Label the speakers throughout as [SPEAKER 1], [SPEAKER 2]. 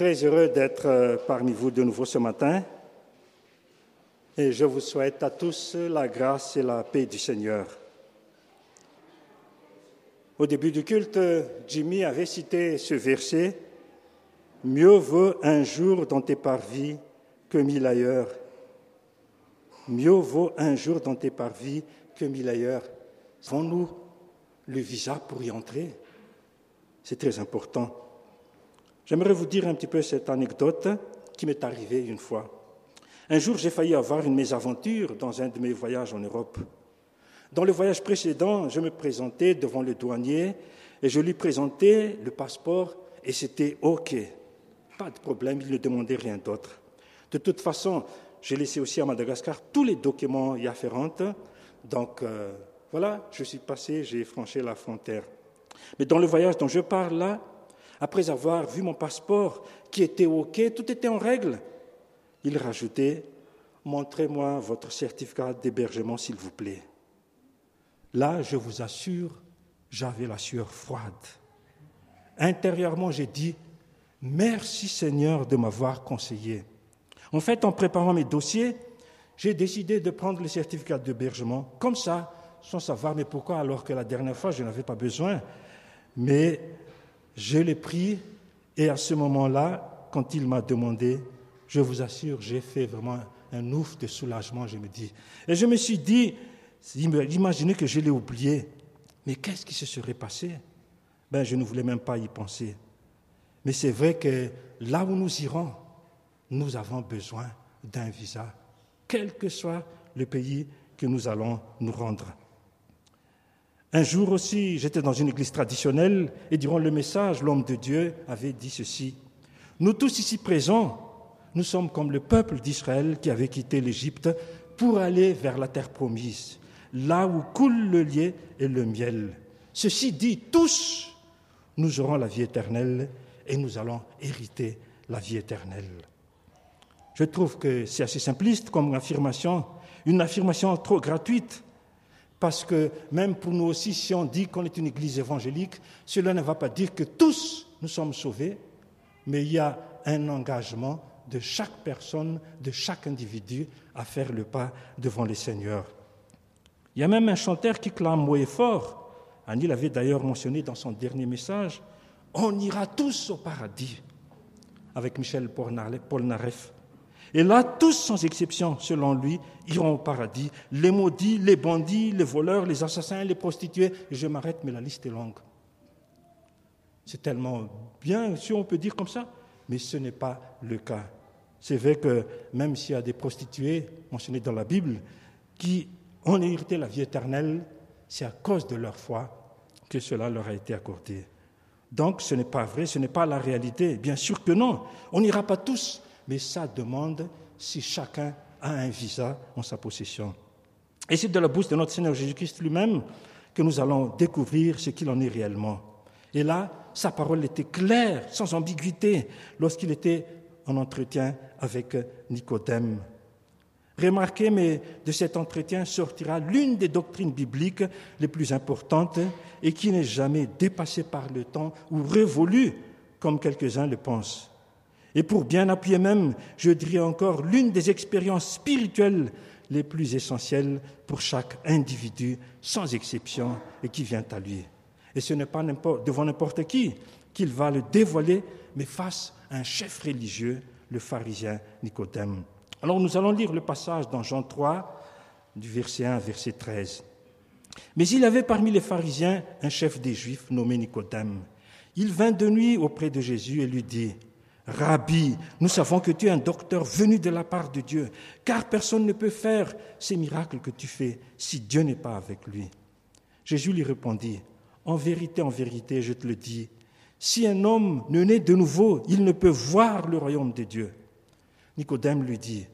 [SPEAKER 1] très heureux d'être euh, parmi vous de nouveau ce matin et je vous souhaite à tous la grâce et la paix du Seigneur. Au début du culte, Jimmy avait cité ce verset Mieux vaut un jour dans tes parvis que mille ailleurs. Mieux vaut un jour dans tes parvis que mille ailleurs. Avons-nous le visa pour y entrer? C'est très important. J'aimerais vous dire un petit peu cette anecdote qui m'est arrivée une fois. Un jour, j'ai failli avoir une mésaventure dans un de mes voyages en Europe. Dans le voyage précédent, je me présentais devant le douanier et je lui présentais le passeport et c'était OK. Pas de problème, il ne demandait rien d'autre. De toute façon, j'ai laissé aussi à Madagascar tous les documents y afférents. Donc euh, voilà, je suis passé, j'ai franchi la frontière. Mais dans le voyage dont je parle là, après avoir vu mon passeport qui était OK, tout était en règle. Il rajoutait Montrez-moi votre certificat d'hébergement, s'il vous plaît. Là, je vous assure, j'avais la sueur froide. Intérieurement, j'ai dit Merci Seigneur de m'avoir conseillé. En fait, en préparant mes dossiers, j'ai décidé de prendre le certificat d'hébergement comme ça, sans savoir mais pourquoi, alors que la dernière fois, je n'avais pas besoin. Mais je l'ai pris et à ce moment-là, quand il m'a demandé, je vous assure, j'ai fait vraiment un ouf de soulagement, je me dis. Et je me suis dit, imaginez que je l'ai oublié, mais qu'est-ce qui se serait passé? Ben, je ne voulais même pas y penser. Mais c'est vrai que là où nous irons, nous avons besoin d'un visa, quel que soit le pays que nous allons nous rendre. Un jour aussi, j'étais dans une église traditionnelle et durant le message, l'homme de Dieu avait dit ceci. Nous tous ici présents, nous sommes comme le peuple d'Israël qui avait quitté l'Égypte pour aller vers la terre promise, là où coule le lait et le miel. Ceci dit, tous, nous aurons la vie éternelle et nous allons hériter la vie éternelle. Je trouve que c'est assez simpliste comme affirmation, une affirmation trop gratuite parce que même pour nous aussi, si on dit qu'on est une église évangélique, cela ne va pas dire que tous nous sommes sauvés, mais il y a un engagement de chaque personne, de chaque individu à faire le pas devant le Seigneur. Il y a même un chanteur qui clame haut et fort. Annie l'avait d'ailleurs mentionné dans son dernier message. On ira tous au paradis avec Michel Polnareff. Et là, tous sans exception, selon lui, iront au paradis. Les maudits, les bandits, les voleurs, les assassins, les prostituées. je m'arrête, mais la liste est longue. C'est tellement bien, si on peut dire comme ça, mais ce n'est pas le cas. C'est vrai que même s'il y a des prostituées mentionnées dans la Bible qui ont hérité la vie éternelle, c'est à cause de leur foi que cela leur a été accordé. Donc ce n'est pas vrai, ce n'est pas la réalité. Bien sûr que non. On n'ira pas tous mais ça demande si chacun a un visa en sa possession. Et c'est de la bouche de notre Seigneur Jésus-Christ lui-même que nous allons découvrir ce qu'il en est réellement. Et là, sa parole était claire, sans ambiguïté, lorsqu'il était en entretien avec Nicodème. Remarquez, mais de cet entretien sortira l'une des doctrines bibliques les plus importantes et qui n'est jamais dépassée par le temps ou révolue comme quelques-uns le pensent. Et pour bien appuyer même, je dirais encore, l'une des expériences spirituelles les plus essentielles pour chaque individu, sans exception, et qui vient à lui. Et ce n'est pas devant n'importe qui qu'il va le dévoiler, mais face à un chef religieux, le pharisien Nicodème. Alors nous allons lire le passage dans Jean 3, du verset 1 verset 13. Mais il avait parmi les pharisiens un chef des Juifs nommé Nicodème. Il vint de nuit auprès de Jésus et lui dit, Rabbi, nous savons que tu es un docteur venu de la part de Dieu, car personne ne peut faire ces miracles que tu fais si Dieu n'est pas avec lui. Jésus lui répondit, En vérité, en vérité, je te le dis, si un homme ne naît de nouveau, il ne peut voir le royaume de Dieu. Nicodème lui dit,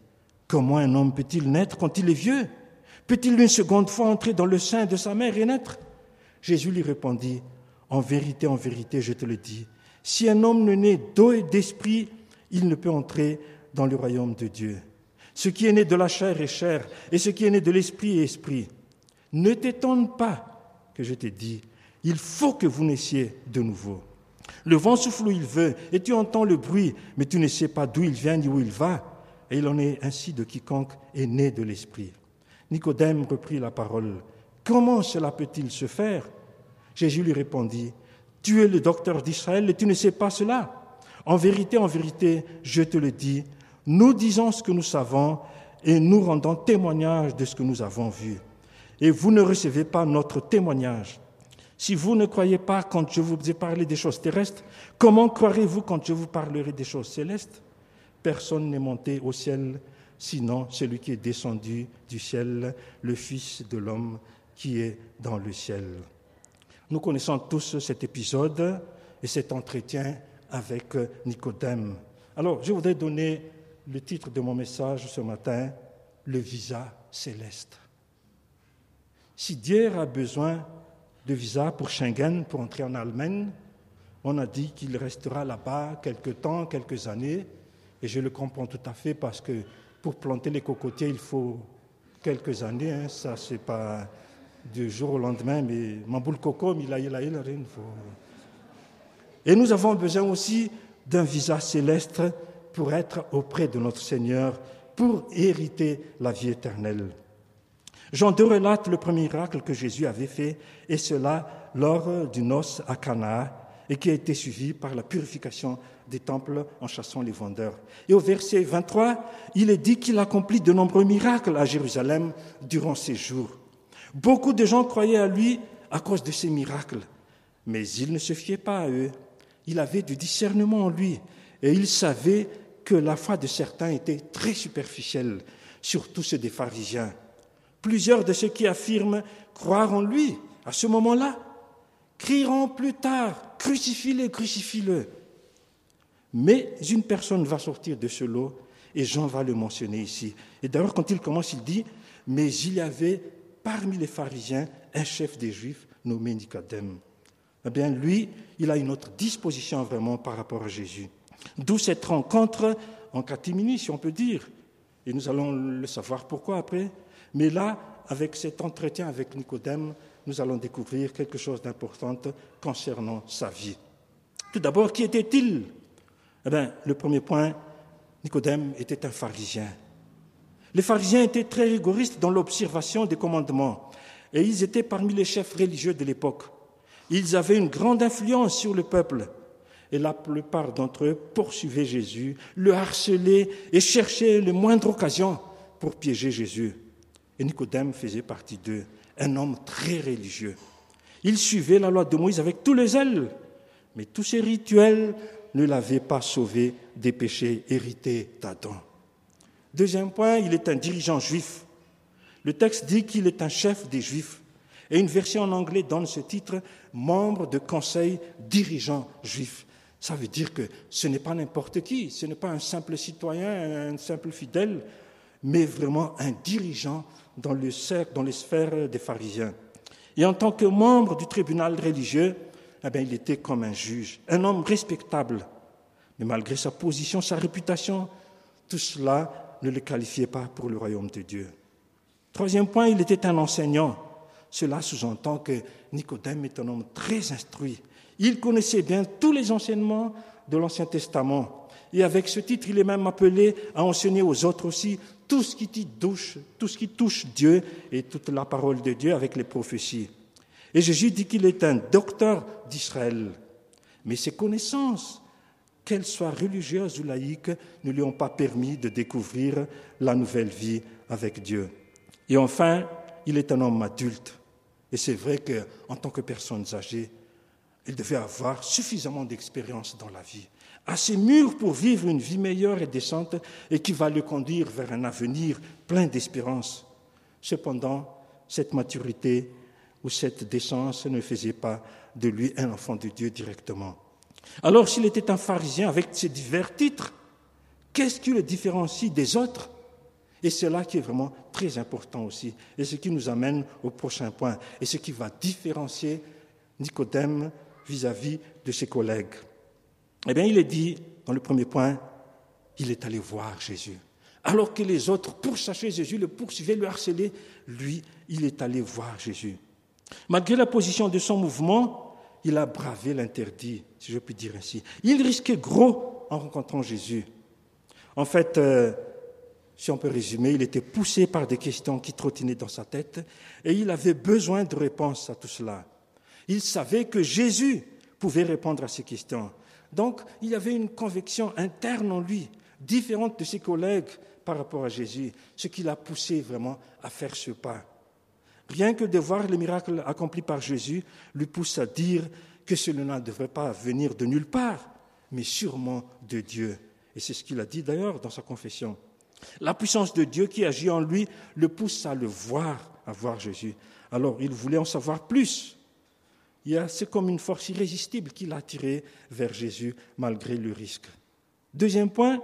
[SPEAKER 1] Comment un homme peut-il naître quand il est vieux? Peut-il une seconde fois entrer dans le sein de sa mère et naître? Jésus lui répondit, En vérité, en vérité, je te le dis, si un homme ne naît d'eau et d'esprit, il ne peut entrer dans le royaume de Dieu. Ce qui est né de la chair est chair, et ce qui est né de l'esprit est esprit. Ne t'étonne pas que je t'ai dit, il faut que vous naissiez de nouveau. Le vent souffle où il veut, et tu entends le bruit, mais tu ne sais pas d'où il vient ni où il va. Et il en est ainsi de quiconque est né de l'Esprit. Nicodème reprit la parole. Comment cela peut-il se faire? Jésus lui répondit, Tu es le docteur d'Israël et tu ne sais pas cela. En vérité, en vérité, je te le dis, nous disons ce que nous savons et nous rendons témoignage de ce que nous avons vu. Et vous ne recevez pas notre témoignage. Si vous ne croyez pas quand je vous ai parlé des choses terrestres, comment croirez-vous quand je vous parlerai des choses célestes? Personne n'est monté au ciel, sinon celui qui est descendu du ciel, le Fils de l'homme qui est dans le ciel. Nous connaissons tous cet épisode et cet entretien avec Nicodème. Alors, je voudrais donner le titre de mon message ce matin, le visa céleste. Si Dieu a besoin de visa pour Schengen, pour entrer en Allemagne, on a dit qu'il restera là-bas quelques temps, quelques années, et je le comprends tout à fait parce que pour planter les cocotiers, il faut quelques années, hein. ça c'est pas du jour au lendemain, mais Mamboul Coco, il il a. Et nous avons besoin aussi d'un visa céleste pour être auprès de notre Seigneur, pour hériter la vie éternelle. Jean 2 relate le premier miracle que Jésus avait fait, et cela lors du noce à Cana, et qui a été suivi par la purification des temples en chassant les vendeurs. Et au verset 23, il est dit qu'il accomplit de nombreux miracles à Jérusalem durant ces jours. Beaucoup de gens croyaient à lui à cause de ces miracles, mais il ne se fiait pas à eux. Il avait du discernement en lui, et il savait que la foi de certains était très superficielle, surtout ceux des pharisiens. Plusieurs de ceux qui affirment croire en lui à ce moment-là crieront plus tard Crucifie-le, crucifie-le. Mais une personne va sortir de ce lot et Jean va le mentionner ici. Et d'ailleurs, quand il commence, il dit Mais il y avait parmi les pharisiens un chef des Juifs nommé Nicodème. Eh bien, lui, il a une autre disposition vraiment par rapport à Jésus. D'où cette rencontre en catimini, si on peut dire. Et nous allons le savoir pourquoi après. Mais là, avec cet entretien avec Nicodème, nous allons découvrir quelque chose d'important concernant sa vie. Tout d'abord, qui était-il? Eh bien, le premier point, Nicodème était un pharisien. Les pharisiens étaient très rigoristes dans l'observation des commandements et ils étaient parmi les chefs religieux de l'époque. Ils avaient une grande influence sur le peuple et la plupart d'entre eux poursuivaient Jésus, le harcelaient et cherchaient le moindre occasion pour piéger Jésus. Et Nicodème faisait partie d'eux, un homme très religieux. Il suivait la loi de Moïse avec tous les ailes, mais tous ces rituels ne l'avaient pas sauvé des péchés hérités d'Adam. Deuxième point, il est un dirigeant juif. Le texte dit qu'il est un chef des juifs. Et une version en anglais donne ce titre membre de conseil dirigeant juif. Ça veut dire que ce n'est pas n'importe qui, ce n'est pas un simple citoyen, un simple fidèle, mais vraiment un dirigeant dans, les sphères des pharisiens. Et en tant que membre du tribunal religieux, eh il était comme un juge, un homme respectable. Mais malgré sa position, sa réputation, tout cela ne le qualifiait pas pour le royaume de Dieu. Troisième point, il était un enseignant. Cela sous-entend que Nicodème est un homme très instruit. Il connaissait bien tous les enseignements de l'Ancien Testament. Et avec ce titre, il est même appelé à enseigner aux autres aussi tout ce qui touche, tout ce qui touche Dieu et toute la parole de Dieu avec les prophéties. Et Jésus dit qu'il est un docteur d'Israël. Mais ses connaissances, qu'elles soient religieuses ou laïques, ne lui ont pas permis de découvrir la nouvelle vie avec Dieu. Et enfin, il est un homme adulte. Et c'est vrai qu'en tant que personne âgée, il devait avoir suffisamment d'expérience dans la vie, assez mûr pour vivre une vie meilleure et décente et qui va le conduire vers un avenir plein d'espérance. Cependant, cette maturité ou cette décence ne faisait pas de lui un enfant de Dieu directement. Alors s'il était un pharisien avec ses divers titres, qu'est-ce qui le différencie des autres? Et c'est là qui est vraiment très important aussi, et ce qui nous amène au prochain point, et ce qui va différencier Nicodème vis-à-vis de ses collègues Eh bien, il est dit, dans le premier point, il est allé voir Jésus. Alors que les autres pourchassaient Jésus, le poursuivaient, le harcelaient, lui, il est allé voir Jésus. Malgré la position de son mouvement, il a bravé l'interdit, si je puis dire ainsi. Il risquait gros en rencontrant Jésus. En fait, euh, si on peut résumer, il était poussé par des questions qui trottinaient dans sa tête et il avait besoin de réponses à tout cela. Il savait que Jésus pouvait répondre à ces questions. Donc, il avait une conviction interne en lui, différente de ses collègues par rapport à Jésus, ce qui l'a poussé vraiment à faire ce pas. Rien que de voir les miracles accomplis par Jésus lui pousse à dire que cela ne devrait pas venir de nulle part, mais sûrement de Dieu. Et c'est ce qu'il a dit d'ailleurs dans sa confession. La puissance de Dieu qui agit en lui le pousse à le voir, à voir Jésus. Alors il voulait en savoir plus. C'est comme une force irrésistible qui l'a attiré vers Jésus malgré le risque. Deuxième point,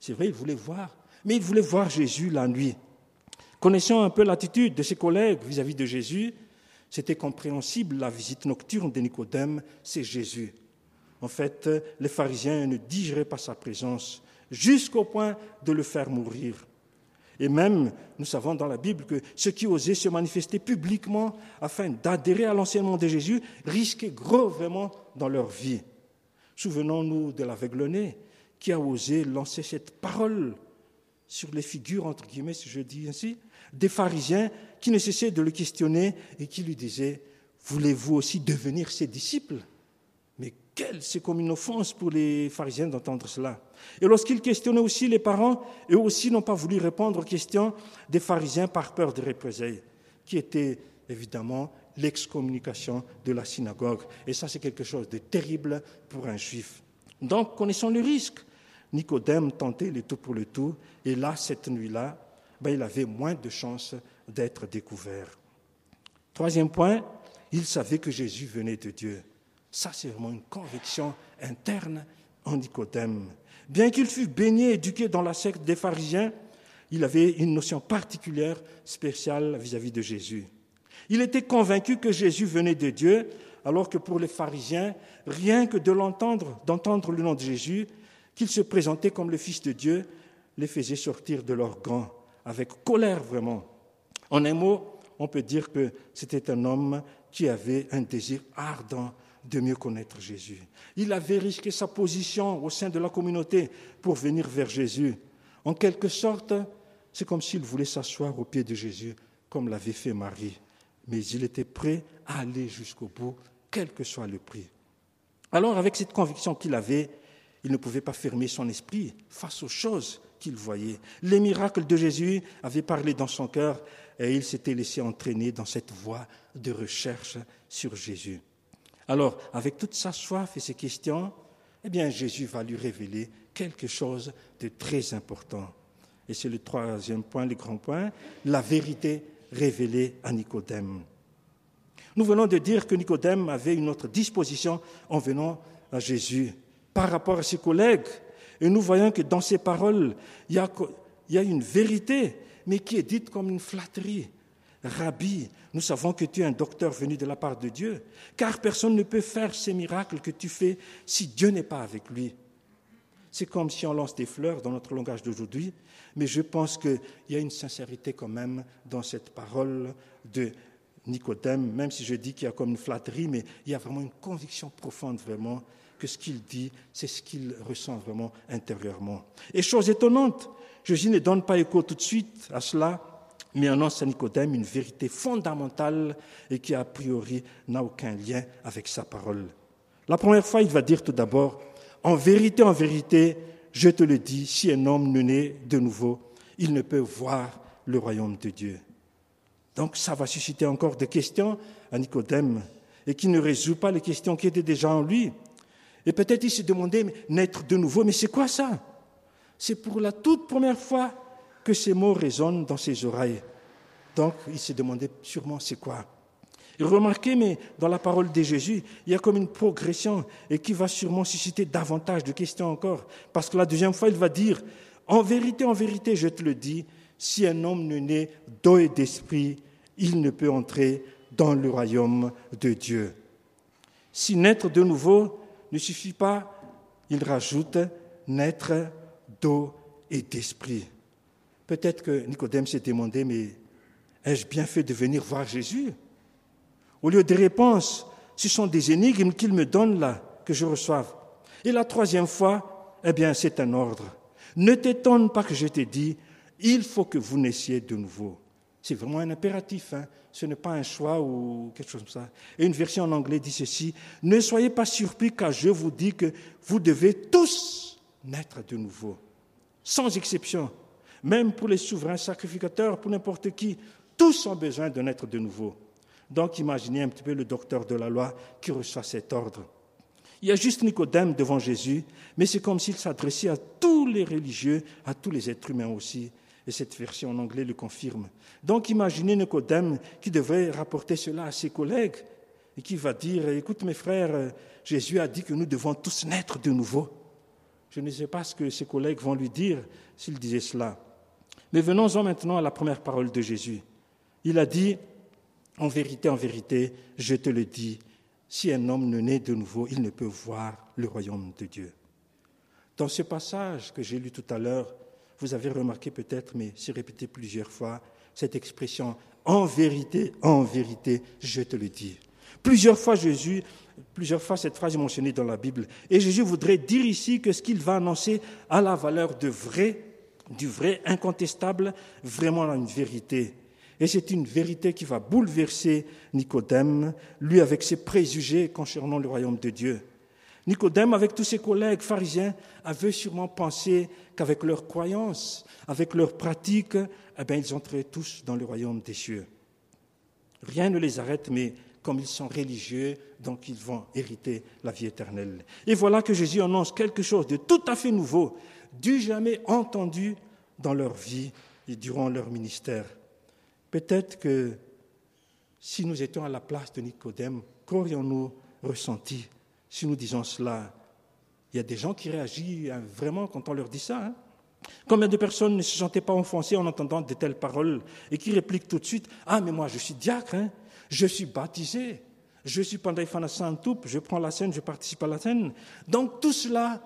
[SPEAKER 1] c'est vrai, il voulait voir, mais il voulait voir Jésus la nuit. Connaissant un peu l'attitude de ses collègues vis-à-vis de Jésus, c'était compréhensible la visite nocturne de Nicodème, c'est Jésus. En fait, les pharisiens ne digéraient pas sa présence jusqu'au point de le faire mourir. Et même, nous savons dans la Bible que ceux qui osaient se manifester publiquement afin d'adhérer à l'enseignement de Jésus risquaient gros vraiment dans leur vie. Souvenons-nous de l'aveugle-né qui a osé lancer cette parole sur les figures, entre guillemets, si je dis ainsi, des pharisiens qui ne cessaient de le questionner et qui lui disaient, voulez-vous aussi devenir ses disciples? Mais quelle, c'est comme une offense pour les pharisiens d'entendre cela. Et lorsqu'il questionnait aussi les parents, eux aussi n'ont pas voulu répondre aux questions des pharisiens par peur de représailles, qui était évidemment l'excommunication de la synagogue. Et ça, c'est quelque chose de terrible pour un juif. Donc, connaissons le risque. Nicodème tentait le tout pour le tout, et là, cette nuit-là, ben, il avait moins de chances d'être découvert. Troisième point, il savait que Jésus venait de Dieu. Ça, c'est vraiment une conviction interne en Nicodème. Bien qu'il fût baigné, éduqué dans la secte des pharisiens, il avait une notion particulière, spéciale vis-à-vis de Jésus. Il était convaincu que Jésus venait de Dieu, alors que pour les pharisiens, rien que de l'entendre, d'entendre le nom de Jésus, qu'il se présentait comme le Fils de Dieu, les faisait sortir de leur gants avec colère vraiment. En un mot, on peut dire que c'était un homme qui avait un désir ardent de mieux connaître Jésus. Il avait risqué sa position au sein de la communauté pour venir vers Jésus. En quelque sorte, c'est comme s'il voulait s'asseoir au pied de Jésus, comme l'avait fait Marie. Mais il était prêt à aller jusqu'au bout, quel que soit le prix. Alors, avec cette conviction qu'il avait, il ne pouvait pas fermer son esprit face aux choses qu'il voyait. Les miracles de Jésus avaient parlé dans son cœur et il s'était laissé entraîner dans cette voie de recherche sur Jésus. Alors, avec toute sa soif et ses questions, eh bien, Jésus va lui révéler quelque chose de très important. Et c'est le troisième point, le grand point, la vérité révélée à Nicodème. Nous venons de dire que Nicodème avait une autre disposition en venant à Jésus par rapport à ses collègues et nous voyons que dans ces paroles, il y a, une vérité, mais qui est dite comme une flatterie. Rabbi, nous savons que tu es un docteur venu de la part de Dieu, car personne ne peut faire ces miracles que tu fais si Dieu n'est pas avec lui. C'est comme si on lance des fleurs dans notre langage d'aujourd'hui, mais je pense qu'il y a une sincérité quand même dans cette parole de Nicodème, même si je dis qu'il y a comme une flatterie, mais il y a vraiment une conviction profonde vraiment que ce qu'il dit, c'est ce qu'il ressent vraiment intérieurement. Et chose étonnante, Jésus ne donne pas écho tout de suite à cela, mais annonce à Nicodème une vérité fondamentale et qui a priori n'a aucun lien avec sa parole. La première fois, il va dire tout d'abord, en vérité, en vérité, je te le dis, si un homme ne naît de nouveau, il ne peut voir le royaume de Dieu. Donc ça va susciter encore des questions à Nicodème et qui ne résout pas les questions qui étaient déjà en lui. Et peut-être il se demandait, naître de nouveau, mais c'est quoi ça? C'est pour la toute première fois que ces mots résonnent dans ses oreilles. Donc il se demandait sûrement c'est quoi remarquez, mais dans la parole de Jésus, il y a comme une progression et qui va sûrement susciter davantage de questions encore. Parce que la deuxième fois, il va dire, en vérité, en vérité, je te le dis, si un homme ne naît d'eau et d'esprit, il ne peut entrer dans le royaume de Dieu. Si naître de nouveau, ne suffit pas, il rajoute naître d'eau et d'esprit. Peut-être que Nicodème s'est demandé, mais ai-je bien fait de venir voir Jésus? Au lieu de réponse, ce sont des énigmes qu'il me donne là, que je reçoive. Et la troisième fois, eh bien, c'est un ordre. Ne t'étonne pas que je t'ai dit, il faut que vous naissiez de nouveau. C'est vraiment un impératif, hein. ce n'est pas un choix ou quelque chose comme ça. Et une version en anglais dit ceci, ne soyez pas surpris car je vous dis que vous devez tous naître de nouveau, sans exception. Même pour les souverains sacrificateurs, pour n'importe qui, tous ont besoin de naître de nouveau. Donc imaginez un petit peu le docteur de la loi qui reçoit cet ordre. Il y a juste Nicodème devant Jésus, mais c'est comme s'il s'adressait à tous les religieux, à tous les êtres humains aussi. Et cette version en anglais le confirme. Donc imaginez Nicodème qui devrait rapporter cela à ses collègues et qui va dire, écoute mes frères, Jésus a dit que nous devons tous naître de nouveau. Je ne sais pas ce que ses collègues vont lui dire s'il disait cela. Mais venons-en maintenant à la première parole de Jésus. Il a dit, en vérité, en vérité, je te le dis, si un homme ne naît de nouveau, il ne peut voir le royaume de Dieu. Dans ce passage que j'ai lu tout à l'heure, vous avez remarqué peut-être, mais c'est répété plusieurs fois, cette expression en vérité, en vérité, je te le dis. Plusieurs fois Jésus, plusieurs fois cette phrase est mentionnée dans la Bible. Et Jésus voudrait dire ici que ce qu'il va annoncer a la valeur de vrai, du vrai, incontestable, vraiment une vérité. Et c'est une vérité qui va bouleverser Nicodème, lui avec ses préjugés concernant le royaume de Dieu. Nicodème, avec tous ses collègues pharisiens, avait sûrement pensé qu'avec leurs croyances, avec leurs pratiques, eh bien, ils entraient tous dans le royaume des cieux. Rien ne les arrête, mais comme ils sont religieux, donc ils vont hériter la vie éternelle. Et voilà que Jésus annonce quelque chose de tout à fait nouveau, du jamais entendu dans leur vie et durant leur ministère. Peut-être que si nous étions à la place de Nicodème, qu'aurions-nous ressenti si nous disons cela Il y a des gens qui réagissent hein, vraiment quand on leur dit ça. Hein. Combien de personnes ne se sentaient pas offensées en entendant de telles paroles et qui répliquent tout de suite Ah, mais moi je suis diacre, hein. je suis baptisé, je suis pendant tout, je prends la scène, je participe à la scène. Donc tout cela,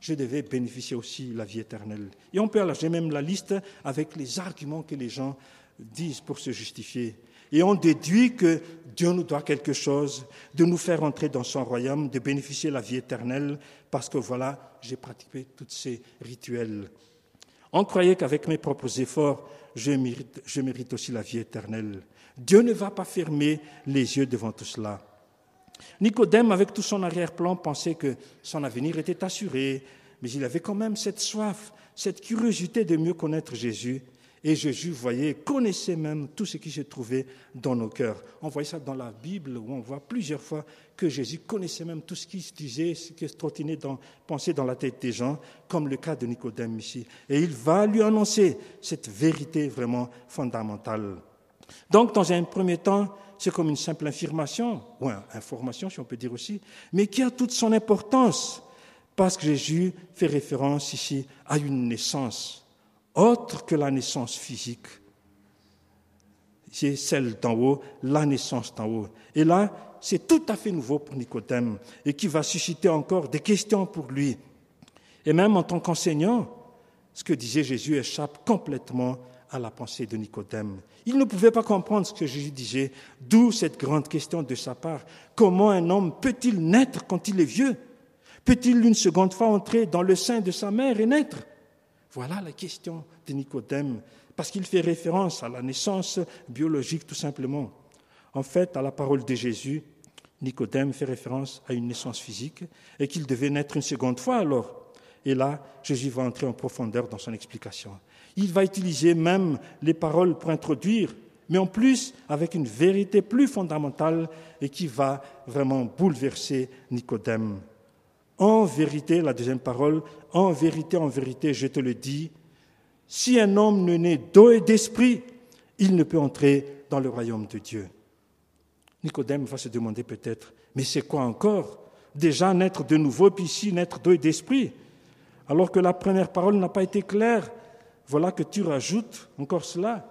[SPEAKER 1] je devais bénéficier aussi de la vie éternelle. Et on peut j'ai même la liste avec les arguments que les gens disent pour se justifier. Et on déduit que Dieu nous doit quelque chose, de nous faire entrer dans son royaume, de bénéficier de la vie éternelle, parce que voilà, j'ai pratiqué tous ces rituels. On croyait qu'avec mes propres efforts, je mérite, je mérite aussi la vie éternelle. Dieu ne va pas fermer les yeux devant tout cela. Nicodème, avec tout son arrière-plan, pensait que son avenir était assuré, mais il avait quand même cette soif, cette curiosité de mieux connaître Jésus. Et Jésus voyait, connaissait même tout ce qui se trouvait dans nos cœurs. On voit ça dans la Bible où on voit plusieurs fois que Jésus connaissait même tout ce qui se disait, ce qui se trottinait dans, dans la tête des gens, comme le cas de Nicodème ici. Et il va lui annoncer cette vérité vraiment fondamentale. Donc, dans un premier temps, c'est comme une simple affirmation, ou information si on peut dire aussi, mais qui a toute son importance, parce que Jésus fait référence ici à une naissance autre que la naissance physique. C'est celle d'en haut, la naissance d'en haut. Et là, c'est tout à fait nouveau pour Nicodème et qui va susciter encore des questions pour lui. Et même en tant qu'enseignant, ce que disait Jésus échappe complètement à la pensée de Nicodème. Il ne pouvait pas comprendre ce que Jésus disait, d'où cette grande question de sa part. Comment un homme peut-il naître quand il est vieux? Peut-il une seconde fois entrer dans le sein de sa mère et naître? Voilà la question de Nicodème, parce qu'il fait référence à la naissance biologique tout simplement. En fait, à la parole de Jésus, Nicodème fait référence à une naissance physique et qu'il devait naître une seconde fois alors. Et là, Jésus va entrer en profondeur dans son explication. Il va utiliser même les paroles pour introduire, mais en plus avec une vérité plus fondamentale et qui va vraiment bouleverser Nicodème. En vérité, la deuxième parole, en vérité, en vérité, je te le dis, si un homme ne naît d'eau et d'esprit, il ne peut entrer dans le royaume de Dieu. Nicodème va se demander peut-être, mais c'est quoi encore? Déjà naître de nouveau, puis ici naître d'eau et d'esprit. Alors que la première parole n'a pas été claire, voilà que tu rajoutes encore cela.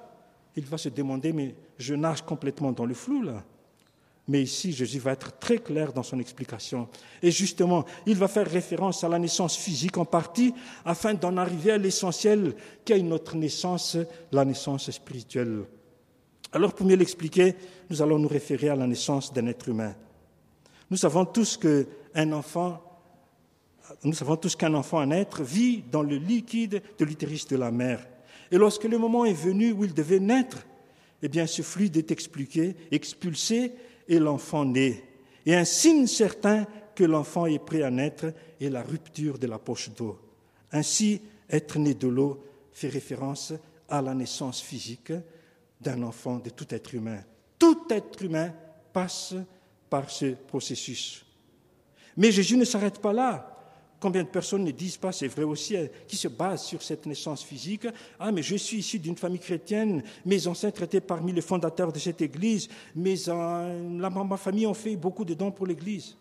[SPEAKER 1] Il va se demander, mais je nage complètement dans le flou là. Mais ici, Jésus va être très clair dans son explication. Et justement, il va faire référence à la naissance physique en partie, afin d'en arriver à l'essentiel qui est notre naissance, la naissance spirituelle. Alors, pour mieux l'expliquer, nous allons nous référer à la naissance d'un être humain. Nous savons tous qu'un enfant, nous savons tous qu'un enfant, un être, vit dans le liquide de l'utérus de la mère. Et lorsque le moment est venu où il devait naître, eh bien, ce fluide est expliqué, expulsé, et l'enfant naît. Et un signe certain que l'enfant est prêt à naître est la rupture de la poche d'eau. Ainsi, être né de l'eau fait référence à la naissance physique d'un enfant, de tout être humain. Tout être humain passe par ce processus. Mais Jésus ne s'arrête pas là. Combien de personnes ne disent pas, c'est vrai aussi, hein, qui se basent sur cette naissance physique Ah, mais je suis issu d'une famille chrétienne, mes ancêtres étaient parmi les fondateurs de cette église, mais la, ma famille ont fait beaucoup de dons pour l'église.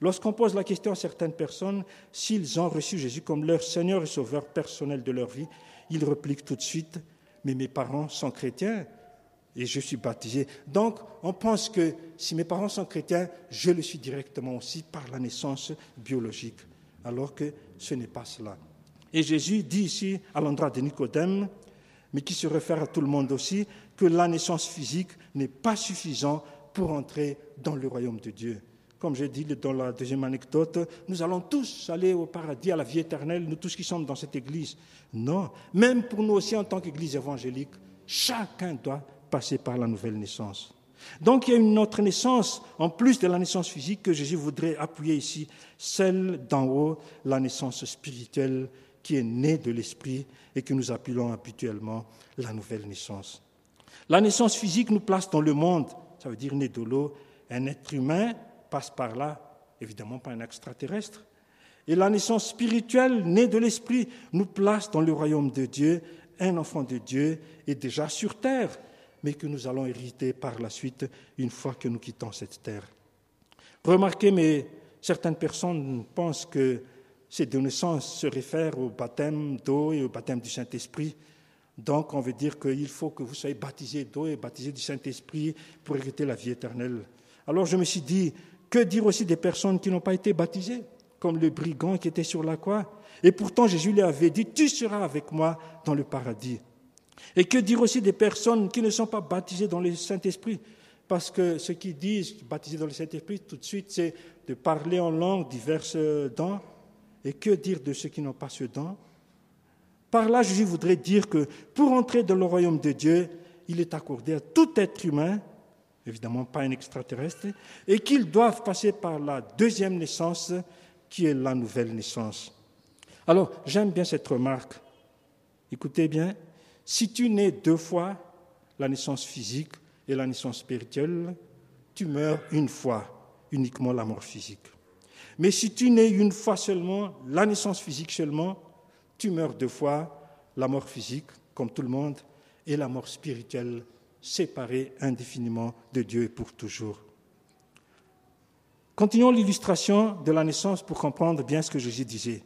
[SPEAKER 1] Lorsqu'on pose la question à certaines personnes s'ils ont reçu Jésus comme leur Seigneur et Sauveur personnel de leur vie, ils repliquent tout de suite Mais mes parents sont chrétiens et je suis baptisé. Donc, on pense que si mes parents sont chrétiens, je le suis directement aussi par la naissance biologique, alors que ce n'est pas cela. Et Jésus dit ici, à l'endroit de Nicodème, mais qui se réfère à tout le monde aussi, que la naissance physique n'est pas suffisante pour entrer dans le royaume de Dieu. Comme j'ai dit dans la deuxième anecdote, nous allons tous aller au paradis, à la vie éternelle, nous tous qui sommes dans cette église. Non, même pour nous aussi en tant qu'église évangélique, chacun doit passer par la nouvelle naissance. Donc il y a une autre naissance, en plus de la naissance physique, que Jésus voudrait appuyer ici, celle d'en haut, la naissance spirituelle qui est née de l'Esprit et que nous appelons habituellement la nouvelle naissance. La naissance physique nous place dans le monde, ça veut dire né de l'eau, un être humain passe par là, évidemment pas un extraterrestre. Et la naissance spirituelle, née de l'Esprit, nous place dans le royaume de Dieu. Un enfant de Dieu est déjà sur terre, mais que nous allons hériter par la suite une fois que nous quittons cette terre. Remarquez, mais certaines personnes pensent que ces deux naissances se réfèrent au baptême d'eau et au baptême du Saint-Esprit. Donc, on veut dire qu'il faut que vous soyez baptisés d'eau et baptisés du Saint-Esprit pour hériter la vie éternelle. Alors, je me suis dit, que dire aussi des personnes qui n'ont pas été baptisées, comme le brigand qui était sur la croix? Et pourtant, Jésus lui avait dit, tu seras avec moi dans le paradis. Et que dire aussi des personnes qui ne sont pas baptisées dans le Saint-Esprit? Parce que ce qu'ils disent, baptisés dans le Saint-Esprit, tout de suite, c'est de parler en langue diverses dents. Et que dire de ceux qui n'ont pas ce don? Par là, Jésus voudrait dire que pour entrer dans le royaume de Dieu, il est accordé à tout être humain évidemment pas un extraterrestre, et qu'ils doivent passer par la deuxième naissance, qui est la nouvelle naissance. Alors, j'aime bien cette remarque. Écoutez bien, si tu nais deux fois, la naissance physique et la naissance spirituelle, tu meurs une fois, uniquement la mort physique. Mais si tu nais une fois seulement, la naissance physique seulement, tu meurs deux fois, la mort physique, comme tout le monde, et la mort spirituelle séparés indéfiniment de Dieu et pour toujours. Continuons l'illustration de la naissance pour comprendre bien ce que Jésus disait.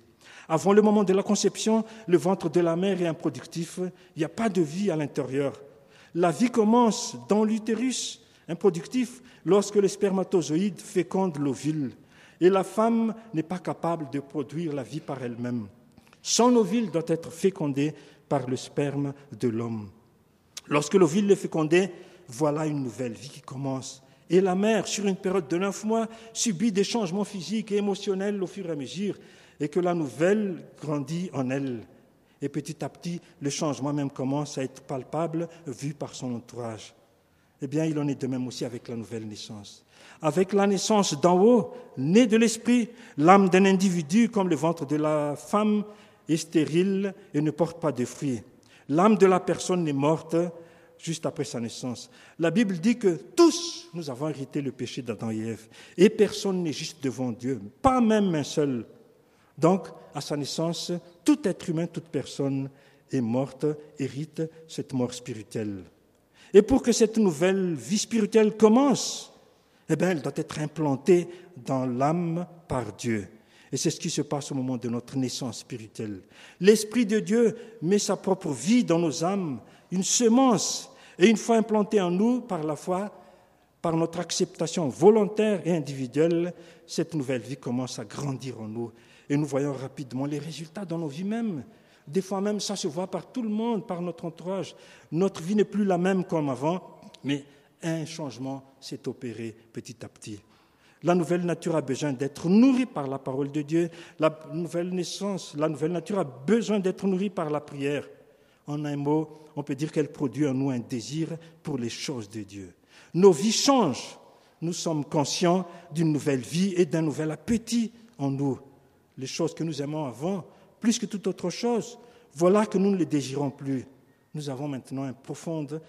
[SPEAKER 1] Avant le moment de la conception, le ventre de la mère est improductif, il n'y a pas de vie à l'intérieur. La vie commence dans l'utérus, improductif, lorsque le spermatozoïde féconde l'ovule. Et la femme n'est pas capable de produire la vie par elle-même. Son ovule doit être fécondé par le sperme de l'homme. Lorsque l'ovule est fécondé, voilà une nouvelle vie qui commence. Et la mère, sur une période de neuf mois, subit des changements physiques et émotionnels au fur et à mesure, et que la nouvelle grandit en elle. Et petit à petit, le changement même commence à être palpable, vu par son entourage. Eh bien, il en est de même aussi avec la nouvelle naissance. Avec la naissance d'en haut, née de l'esprit, l'âme d'un individu, comme le ventre de la femme, est stérile et ne porte pas de fruits. L'âme de la personne est morte juste après sa naissance. La Bible dit que tous nous avons hérité le péché d'Adam et Ève, et personne n'est juste devant Dieu, pas même un seul. Donc, à sa naissance, tout être humain, toute personne est morte, hérite cette mort spirituelle. Et pour que cette nouvelle vie spirituelle commence, eh bien, elle doit être implantée dans l'âme par Dieu. Et c'est ce qui se passe au moment de notre naissance spirituelle. L'Esprit de Dieu met sa propre vie dans nos âmes, une semence, et une fois implantée en nous par la foi, par notre acceptation volontaire et individuelle, cette nouvelle vie commence à grandir en nous. Et nous voyons rapidement les résultats dans nos vies mêmes. Des fois même, ça se voit par tout le monde, par notre entourage. Notre vie n'est plus la même comme avant, mais un changement s'est opéré petit à petit. La nouvelle nature a besoin d'être nourrie par la parole de Dieu. La nouvelle naissance, la nouvelle nature a besoin d'être nourrie par la prière. En un mot, on peut dire qu'elle produit en nous un désir pour les choses de Dieu. Nos vies changent. Nous sommes conscients d'une nouvelle vie et d'un nouvel appétit en nous. Les choses que nous aimons avant, plus que toute autre chose, voilà que nous ne les désirons plus. Nous avons maintenant une profonde,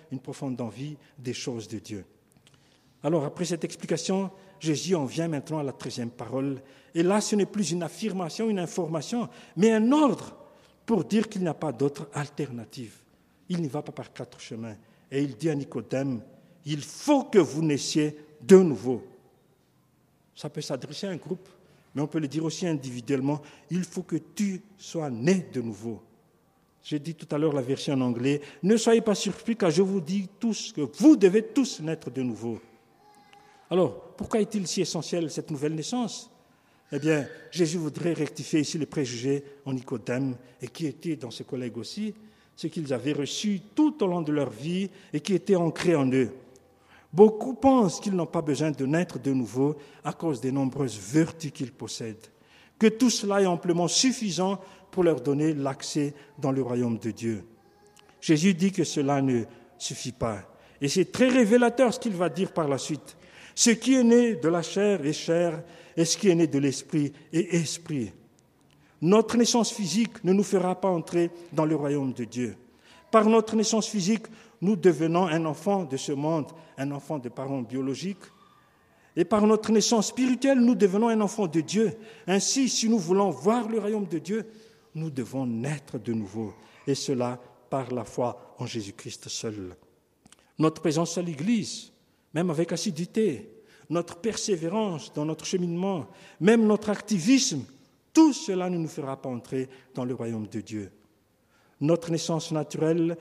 [SPEAKER 1] envie des choses de Dieu. Alors, après cette explication, Jésus en vient maintenant à la treizième parole. Et là, ce n'est plus une affirmation, une information, mais un ordre pour dire qu'il n'y a pas d'autre alternative. Il n'y va pas par quatre chemins. Et il dit à Nicodème, il faut que vous naissiez de nouveau. Ça peut s'adresser à un groupe, mais on peut le dire aussi individuellement, il faut que tu sois né de nouveau. J'ai dit tout à l'heure la version en anglais, ne soyez pas surpris car je vous dis tous que vous devez tous naître de nouveau. Alors, pourquoi est-il si essentiel cette nouvelle naissance? Eh bien, Jésus voudrait rectifier ici les préjugés en Nicodème et qui étaient dans ses collègues aussi, ce qu'ils avaient reçu tout au long de leur vie et qui était ancré en eux. Beaucoup pensent qu'ils n'ont pas besoin de naître de nouveau à cause des nombreuses vertus qu'ils possèdent, que tout cela est amplement suffisant pour leur donner l'accès dans le royaume de Dieu. Jésus dit que cela ne suffit pas. Et c'est très révélateur ce qu'il va dire par la suite. Ce qui est né de la chair est chair, et ce qui est né de l'esprit est esprit. Notre naissance physique ne nous fera pas entrer dans le royaume de Dieu. Par notre naissance physique, nous devenons un enfant de ce monde, un enfant de parents biologiques. Et par notre naissance spirituelle, nous devenons un enfant de Dieu. Ainsi, si nous voulons voir le royaume de Dieu, nous devons naître de nouveau. Et cela par la foi en Jésus-Christ seul. Notre présence à l'Église, même avec assiduité, notre persévérance dans notre cheminement, même notre activisme, tout cela ne nous fera pas entrer dans le royaume de Dieu. Notre naissance naturelle,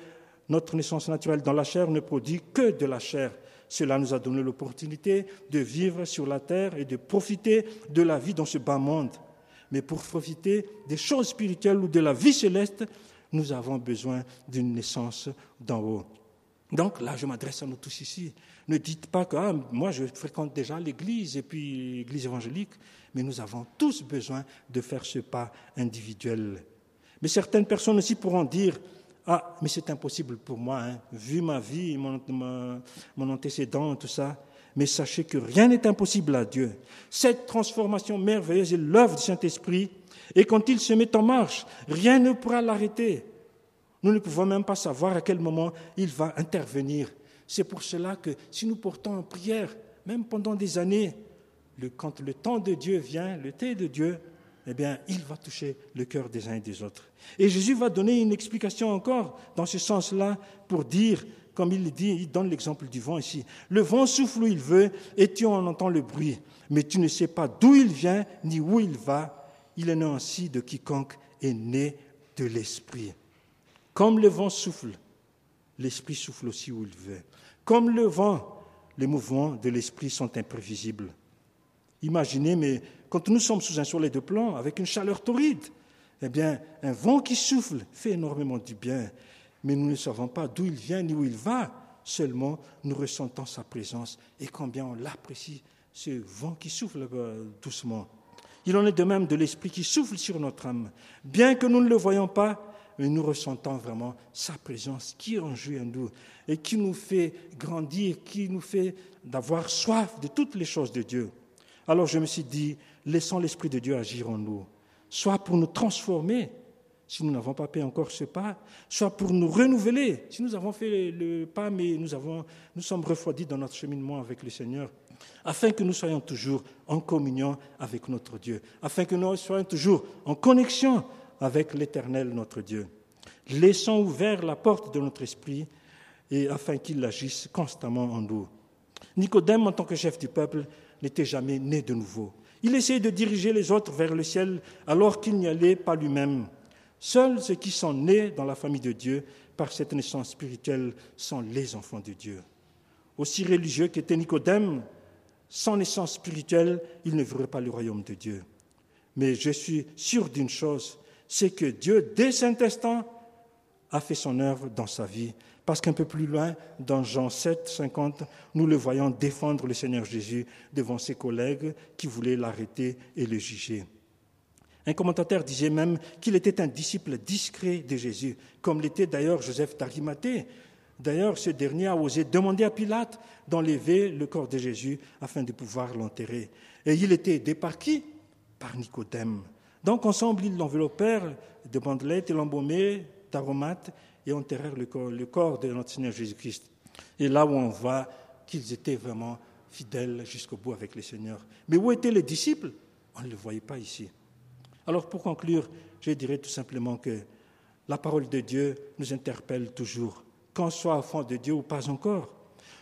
[SPEAKER 1] notre naissance naturelle dans la chair ne produit que de la chair. Cela nous a donné l'opportunité de vivre sur la terre et de profiter de la vie dans ce bas monde. Mais pour profiter des choses spirituelles ou de la vie céleste, nous avons besoin d'une naissance d'en haut. Donc là, je m'adresse à nous tous ici. Ne dites pas que ah, moi, je fréquente déjà l'Église et puis l'Église évangélique, mais nous avons tous besoin de faire ce pas individuel. Mais certaines personnes aussi pourront dire Ah, mais c'est impossible pour moi, hein, vu ma vie, mon, antécédent, tout ça. Mais sachez que rien n'est impossible à Dieu. Cette transformation merveilleuse est l'œuvre du Saint-Esprit, et quand il se met en marche, rien ne pourra l'arrêter. Nous ne pouvons même pas savoir à quel moment il va intervenir. C'est pour cela que si nous portons en prière, même pendant des années, quand le temps de Dieu vient, le thé de Dieu, eh bien, il va toucher le cœur des uns et des autres. Et Jésus va donner une explication encore dans ce sens-là pour dire, comme il dit, il donne l'exemple du vent ici. Le vent souffle où il veut et tu en entends le bruit, mais tu ne sais pas d'où il vient ni où il va. Il est né ainsi de quiconque est né de l'Esprit. Comme le vent souffle, l'Esprit souffle aussi où il veut. Comme le vent, les mouvements de l'Esprit sont imprévisibles. Imaginez, mais quand nous sommes sous un soleil de plomb, avec une chaleur torride, eh bien, un vent qui souffle fait énormément du bien, mais nous ne savons pas d'où il vient ni où il va, seulement nous ressentons sa présence et combien on l'apprécie, ce vent qui souffle euh, doucement. Il en est de même de l'Esprit qui souffle sur notre âme. Bien que nous ne le voyons pas, mais nous ressentons vraiment sa présence qui en joue en nous et qui nous fait grandir, qui nous fait d'avoir soif de toutes les choses de Dieu. Alors je me suis dit, laissons l'Esprit de Dieu agir en nous, soit pour nous transformer, si nous n'avons pas fait encore ce pas, soit pour nous renouveler, si nous avons fait le pas, mais nous, avons, sommes refroidis dans notre cheminement avec le Seigneur, afin que nous soyons toujours en communion avec notre Dieu, afin que nous soyons toujours en connexion avec l'Éternel notre Dieu. Laissons ouvert la porte de notre esprit et afin qu'il agisse constamment en nous. Nicodème, en tant que chef du peuple, n'était jamais né de nouveau. Il essayait de diriger les autres vers le ciel alors qu'il n'y allait pas lui-même. Seuls ceux qui sont nés dans la famille de Dieu par cette naissance spirituelle sont les enfants de Dieu. Aussi religieux qu'était Nicodème, sans naissance spirituelle, il ne verrait pas le royaume de Dieu. Mais je suis sûr d'une chose, c'est que Dieu, dès Saint-Instant, a fait son œuvre dans sa vie Parce qu'un peu plus loin, dans Jean 7, 50, nous le voyons défendre le Seigneur Jésus devant ses collègues qui voulaient l'arrêter et le juger. Un commentateur disait même qu'il était un disciple discret de Jésus, comme l'était d'ailleurs Joseph d'Arimathée. D'ailleurs, ce dernier a osé demander à Pilate d'enlever le corps de Jésus afin de pouvoir l'enterrer. Et il était aidé par qui Par Nicodème. Donc ensemble, ils l'enveloppèrent de bandelettes et l'embaumèrent d'aromates et enterrèrent le corps, de notre Seigneur Jésus-Christ. Et là où on voit qu'ils étaient vraiment fidèles jusqu'au bout avec le Seigneur. Mais où étaient les disciples? On ne le voyait pas ici. Alors pour conclure, je dirais tout simplement que la parole de Dieu nous interpelle toujours, qu'on soit enfant de Dieu ou pas encore.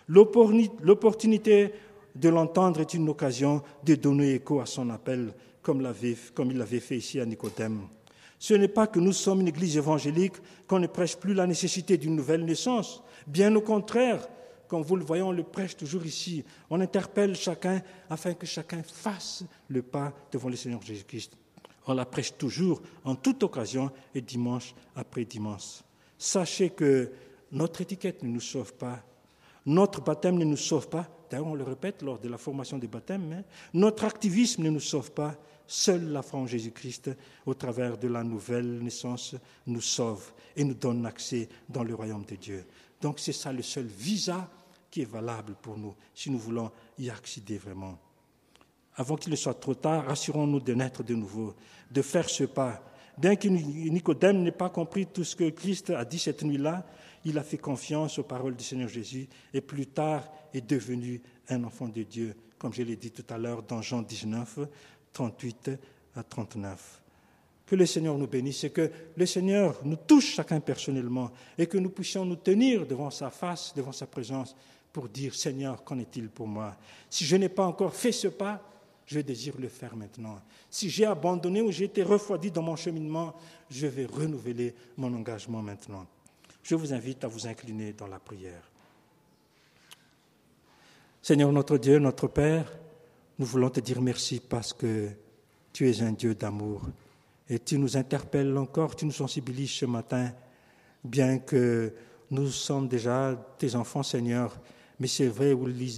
[SPEAKER 1] L'opportunité de l'entendre est une occasion de donner écho à son appel, comme, comme il l'avait fait ici à Nicodème. Ce n'est pas que nous sommes une église évangélique qu'on ne prêche plus la nécessité d'une nouvelle naissance. Bien au contraire, comme vous le voyez, on le prêche toujours ici. On interpelle chacun afin que chacun fasse le pas devant le Seigneur Jésus-Christ. On la prêche toujours, en toute occasion et dimanche après dimanche. Sachez que notre étiquette ne nous sauve pas. Notre baptême ne nous sauve pas. D'ailleurs, on le répète lors de la formation des baptêmes. mais notre activisme ne nous sauve pas. Seule la foi en Jésus-Christ, au travers de la nouvelle naissance, nous sauve et nous donne accès dans le royaume de Dieu. Donc c'est ça le seul visa qui est valable pour nous, si nous voulons y accéder vraiment avant qu'il ne soit trop tard, rassurons-nous de naître de nouveau, de faire ce pas. Bien que Nicodème n'ait pas compris tout ce que Christ a dit cette nuit-là, il a fait confiance aux paroles du Seigneur Jésus et plus tard est devenu un enfant de Dieu, comme je l'ai dit tout à l'heure dans Jean 19, 38 à 39. Que le Seigneur nous bénisse et que le Seigneur nous touche chacun personnellement et que nous puissions nous tenir devant sa face, devant sa présence pour dire Seigneur, qu'en est-il pour moi? Si je n'ai pas encore fait ce pas, je désire le faire maintenant. Si j'ai abandonné ou j'ai été refroidi dans mon cheminement, je vais renouveler mon engagement maintenant. Je vous invite à vous incliner dans la prière. Seigneur notre Dieu, notre Père, nous voulons te dire merci parce que tu es un Dieu d'amour et tu nous interpelles encore, tu nous sensibilises ce matin, bien que nous sommes déjà tes enfants, Seigneur, mais c'est vrai,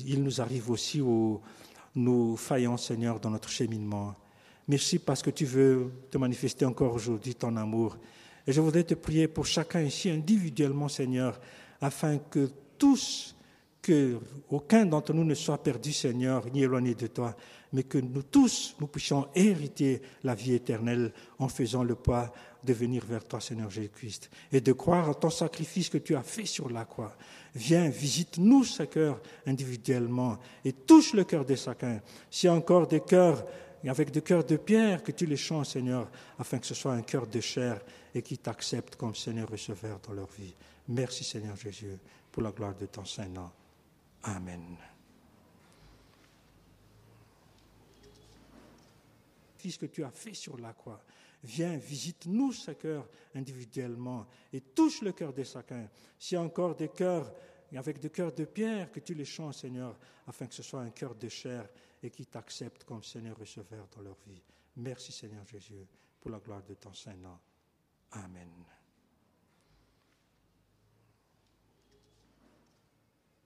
[SPEAKER 1] il nous arrive aussi au, nous faillons, Seigneur, dans notre cheminement. Merci parce que tu veux te manifester encore aujourd'hui ton amour. Et je voudrais te prier pour chacun ici individuellement, Seigneur, afin que tous, que aucun d'entre nous ne soit perdu, Seigneur, ni éloigné de toi, mais que nous tous, nous puissions hériter la vie éternelle en faisant le pas de venir vers toi, Seigneur Jésus-Christ, et de croire à ton sacrifice que tu as fait sur la croix. Viens, visite-nous ce cœur individuellement et touche le cœur de chacun. S'il y a encore des cœurs avec des cœurs de pierre, que tu les changes, Seigneur, afin que ce soit un cœur de chair et qui t'accepte comme Seigneur receveur dans leur vie. Merci, Seigneur Jésus, pour la gloire de ton Saint-Nom. Amen. ce que tu as fait sur la croix. Viens, visite-nous ce cœur individuellement et touche le cœur de chacun. S'il y a encore des cœurs avec des cœurs de pierre, que tu les changes, Seigneur, afin que ce soit un cœur de chair et qui t'accepte comme Seigneur receveur dans leur vie. Merci, Seigneur Jésus, pour la gloire de ton Saint-Nom. Amen.